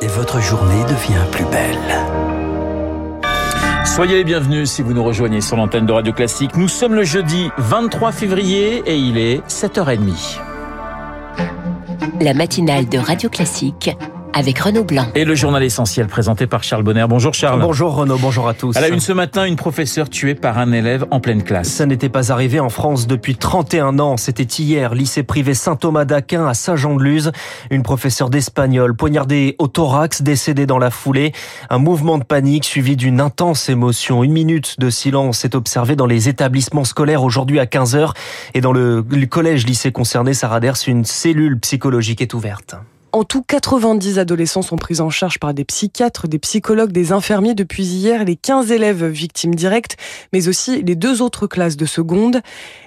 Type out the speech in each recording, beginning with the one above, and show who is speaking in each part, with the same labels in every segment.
Speaker 1: et votre journée devient plus belle.
Speaker 2: Soyez les bienvenus si vous nous rejoignez sur l'antenne de Radio Classique. Nous sommes le jeudi 23 février et il est 7h30.
Speaker 3: La matinale de Radio Classique avec Renaud Blanc.
Speaker 2: Et le journal essentiel présenté par Charles Bonner. Bonjour Charles.
Speaker 4: Bonjour Renaud, bonjour à tous.
Speaker 2: À la une ce matin, une professeure tuée par un élève en pleine classe.
Speaker 4: Ça n'était pas arrivé en France depuis 31 ans. C'était hier, lycée privé Saint-Thomas d'Aquin à Saint-Jean-de-Luz. Une professeure d'espagnol poignardée au thorax, décédée dans la foulée. Un mouvement de panique suivi d'une intense émotion. Une minute de silence est observée dans les établissements scolaires aujourd'hui à 15h. Et dans le, collège lycée concerné, Sarah Ders, une cellule psychologique est ouverte.
Speaker 5: En tout, 90 adolescents sont pris en charge par des psychiatres, des psychologues, des infirmiers depuis hier, les 15 élèves victimes directes, mais aussi les deux autres classes de seconde.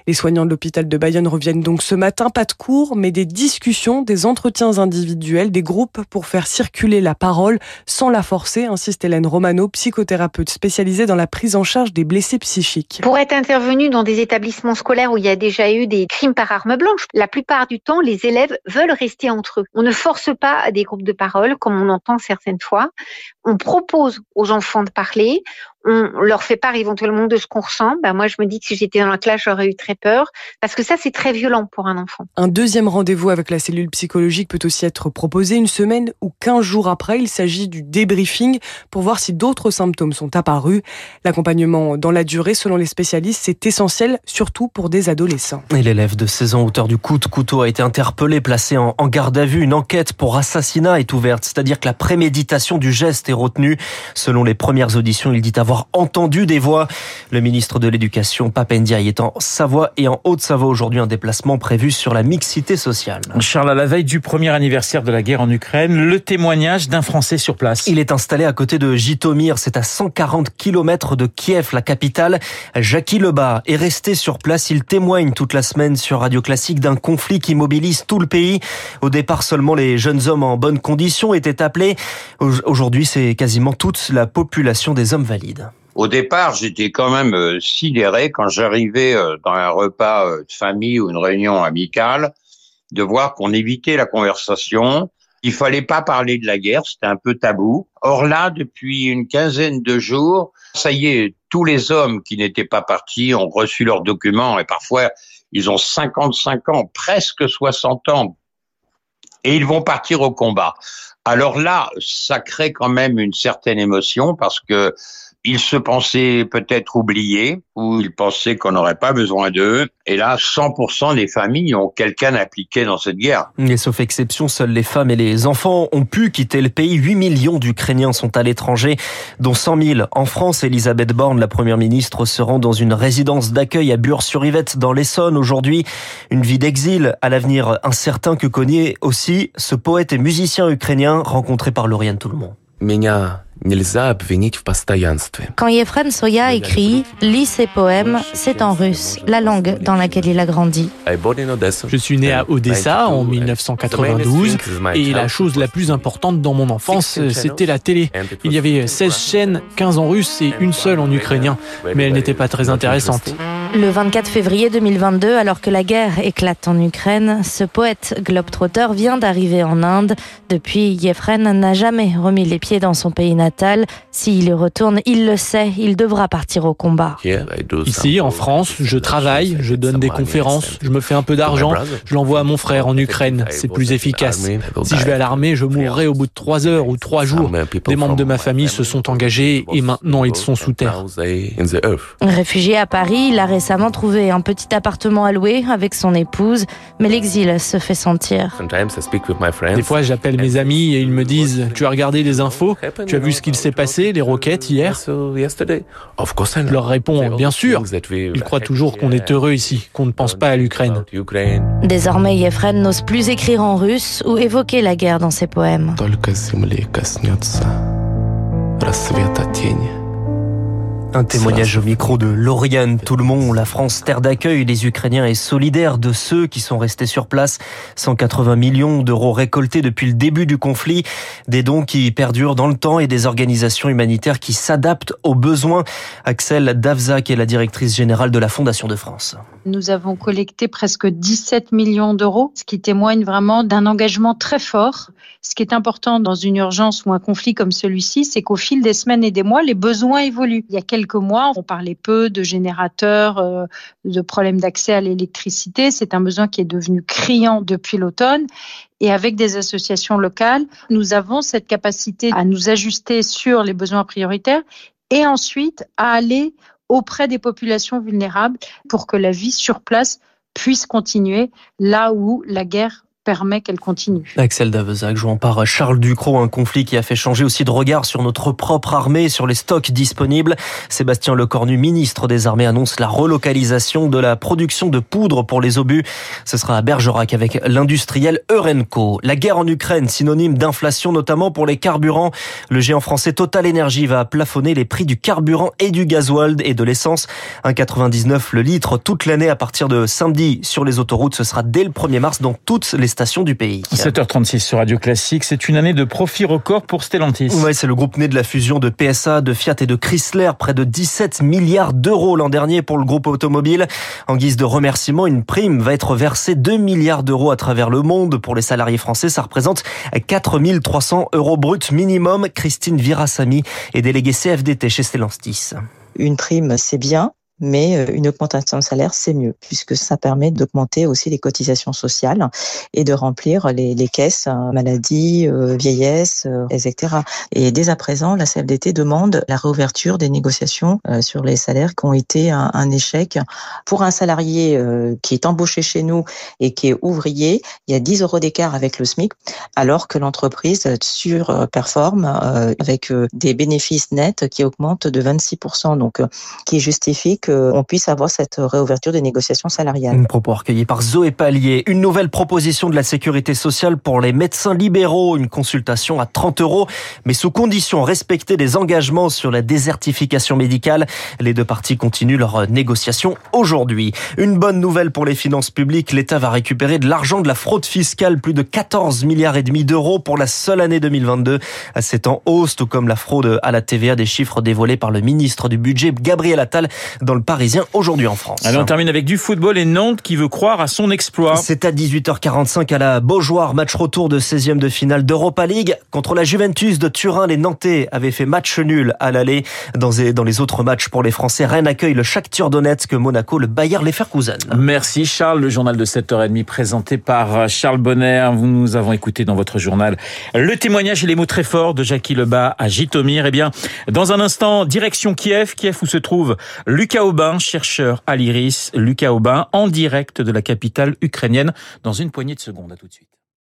Speaker 5: Les soignants de l'hôpital de Bayonne reviennent donc ce matin, pas de cours, mais des discussions, des entretiens individuels, des groupes pour faire circuler la parole sans la forcer, insiste Hélène Romano, psychothérapeute spécialisée dans la prise en charge des blessés psychiques.
Speaker 6: Pour être intervenu dans des établissements scolaires où il y a déjà eu des crimes par arme blanche, la plupart du temps, les élèves veulent rester entre eux. On ne pas à des groupes de parole, comme on entend certaines fois. On propose aux enfants de parler, on leur fait part éventuellement de ce qu'on ressent. Ben moi, je me dis que si j'étais dans la classe, j'aurais eu très peur, parce que ça, c'est très violent pour un enfant.
Speaker 5: Un deuxième rendez-vous avec la cellule psychologique peut aussi être proposé une semaine ou quinze jours après. Il s'agit du débriefing pour voir si d'autres symptômes sont apparus. L'accompagnement dans la durée, selon les spécialistes, c'est essentiel, surtout pour des adolescents.
Speaker 4: Et l'élève de 16 ans, auteur du coup de couteau, a été interpellé, placé en garde à vue. Une enquête pour assassinat est ouverte, c'est-à-dire que la préméditation du geste est retenue. Selon les premières auditions, il dit avoir entendu des voix. Le ministre de l'Éducation, Papendiaï, est en Savoie et en Haute-Savoie aujourd'hui un déplacement prévu sur la mixité sociale.
Speaker 2: Charles, à la veille du premier anniversaire de la guerre en Ukraine, le témoignage d'un Français sur place.
Speaker 4: Il est installé à côté de Jitomir, c'est à 140 km de Kiev, la capitale. Jackie Lebas est resté sur place. Il témoigne toute la semaine sur Radio Classique d'un conflit qui mobilise tout le pays. Au départ, seulement les jeunes hommes en bonne condition étaient appelés. Aujourd'hui, c'est quasiment toute la population des hommes valides.
Speaker 7: Au départ, j'étais quand même euh, sidéré quand j'arrivais euh, dans un repas euh, de famille ou une réunion amicale de voir qu'on évitait la conversation. Il fallait pas parler de la guerre, c'était un peu tabou. Or là, depuis une quinzaine de jours, ça y est, tous les hommes qui n'étaient pas partis ont reçu leurs documents et parfois ils ont 55 ans, presque 60 ans, et ils vont partir au combat. Alors là, ça crée quand même une certaine émotion parce que ils se pensaient peut-être oubliés ou ils pensaient qu'on n'aurait pas besoin d'eux. Et là, 100% des familles ont quelqu'un impliqué dans cette guerre.
Speaker 4: Et sauf exception, seules les femmes et les enfants ont pu quitter le pays. 8 millions d'Ukrainiens sont à l'étranger, dont 100 000 en France. Elisabeth Borne, la première ministre, se rend dans une résidence d'accueil à Bure-sur-Yvette dans l'Essonne aujourd'hui. Une vie d'exil à l'avenir incertain que connaît aussi ce poète et musicien ukrainien rencontré par Lauriane
Speaker 8: Quand Yefren Soya écrit, lit ses poèmes, c'est en russe, la langue dans laquelle il a grandi.
Speaker 9: Je suis né à Odessa en 1992 et la chose la plus importante dans mon enfance, c'était la télé. Il y avait 16 chaînes, 15 en russe et une seule en ukrainien, mais elle n'était pas très intéressante.
Speaker 8: Le 24 février 2022, alors que la guerre éclate en Ukraine, ce poète globetrotter vient d'arriver en Inde. Depuis, Yefren n'a jamais remis les pieds dans son pays natal. S'il y retourne, il le sait, il devra partir au combat.
Speaker 9: Ici, en France, je travaille, je donne des conférences, je me fais un peu d'argent, je l'envoie à mon frère en Ukraine. C'est plus efficace. Si je vais à l'armée, je mourrai au bout de trois heures ou trois jours. Des membres de ma famille se sont engagés et maintenant ils sont sous terre.
Speaker 8: Réfugié à Paris, il a récemment trouvé un petit appartement à louer avec son épouse, mais l'exil se fait sentir.
Speaker 9: Des fois, j'appelle mes amis et ils me disent Tu as regardé les infos? Tu as vu ce qu'il s'est passé, les roquettes hier? Je leur réponds Bien sûr. Ils croient toujours qu'on est heureux ici, qu'on ne pense pas à l'Ukraine.
Speaker 8: Désormais, Yefren n'ose plus écrire en russe ou évoquer la guerre dans ses poèmes.
Speaker 4: Un témoignage au micro de Lauriane Tout-le-Monde. La France, terre d'accueil des Ukrainiens, est solidaire de ceux qui sont restés sur place. 180 millions d'euros récoltés depuis le début du conflit. Des dons qui perdurent dans le temps et des organisations humanitaires qui s'adaptent aux besoins. Axel Davzak est la directrice générale de la Fondation de France.
Speaker 10: Nous avons collecté presque 17 millions d'euros, ce qui témoigne vraiment d'un engagement très fort. Ce qui est important dans une urgence ou un conflit comme celui-ci, c'est qu'au fil des semaines et des mois, les besoins évoluent. Il y a quelques mois, on parlait peu de générateurs, euh, de problèmes d'accès à l'électricité. C'est un besoin qui est devenu criant depuis l'automne. Et avec des associations locales, nous avons cette capacité à nous ajuster sur les besoins prioritaires et ensuite à aller auprès des populations vulnérables pour que la vie sur place puisse continuer là où la guerre permet qu'elle continue.
Speaker 4: Axel Davezac, jouant par Charles Ducrot, un conflit qui a fait changer aussi de regard sur notre propre armée, sur les stocks disponibles. Sébastien Lecornu, ministre des Armées, annonce la relocalisation de la production de poudre pour les obus. Ce sera à Bergerac avec l'industriel Eurenco. La guerre en Ukraine, synonyme d'inflation, notamment pour les carburants. Le géant français Total Energy va plafonner les prix du carburant et du gasoil et de l'essence. 1,99 le litre toute l'année à partir de samedi sur les autoroutes. Ce sera dès le 1er mars dans toutes les stations du pays.
Speaker 2: 7h36 sur Radio Classique, c'est une année de profit record pour Stellantis.
Speaker 4: Ouais, c'est le groupe né de la fusion de PSA, de Fiat et de Chrysler, près de 17 milliards d'euros l'an dernier pour le groupe automobile. En guise de remerciement, une prime va être versée 2 milliards d'euros à travers le monde pour les salariés français. Ça représente 4300 euros bruts minimum. Christine Virasamy est déléguée CFDT chez Stellantis.
Speaker 11: Une prime, c'est bien, mais euh, une augmentation de salaire, c'est mieux, puisque ça permet d'augmenter aussi les cotisations sociales et de remplir les, les caisses hein, maladie, euh, vieillesse, euh, etc. Et dès à présent, la CFDT demande la réouverture des négociations sur les salaires qui ont été un, un échec. Pour un salarié qui est embauché chez nous et qui est ouvrier, il y a 10 euros d'écart avec le SMIC, alors que l'entreprise surperforme avec des bénéfices nets qui augmentent de 26%, donc qui justifie que on puisse avoir cette réouverture des négociations salariales.
Speaker 4: Un propos recueilli par Zoé Pallier. Une nouvelle proposition de la sécurité sociale pour les médecins libéraux. Une consultation à 30 euros, mais sous condition respecter des engagements sur la désertification médicale. Les deux parties continuent leurs négociations aujourd'hui. Une bonne nouvelle pour les finances publiques. L'État va récupérer de l'argent de la fraude fiscale. Plus de 14 milliards et demi d'euros pour la seule année 2022. C'est en hausse, tout comme la fraude à la TVA des chiffres dévoilés par le ministre du budget, Gabriel Attal, dans le Parisien aujourd'hui en France.
Speaker 2: Allez, on termine avec du football et Nantes qui veut croire à son exploit.
Speaker 4: C'est à 18h45 à la Beaujoire, match retour de 16e de finale d'Europa League. Contre la Juventus de Turin, les Nantais avaient fait match nul à l'aller. Dans les autres matchs pour les Français, Rennes accueille le Shakhtar Donetsk, Monaco, le Bayer Leverkusen.
Speaker 2: Merci Charles, le journal de 7h30 présenté par Charles Bonner. Vous nous avons écouté dans votre journal le témoignage et les mots très forts de Jackie Lebas à Jitomir. Eh bien, dans un instant, direction Kiev, Kiev où se trouve Lucas Aubin, chercheur à l'IRIS, Lucas Aubin, en direct de la capitale ukrainienne, dans une poignée de secondes. À tout de suite.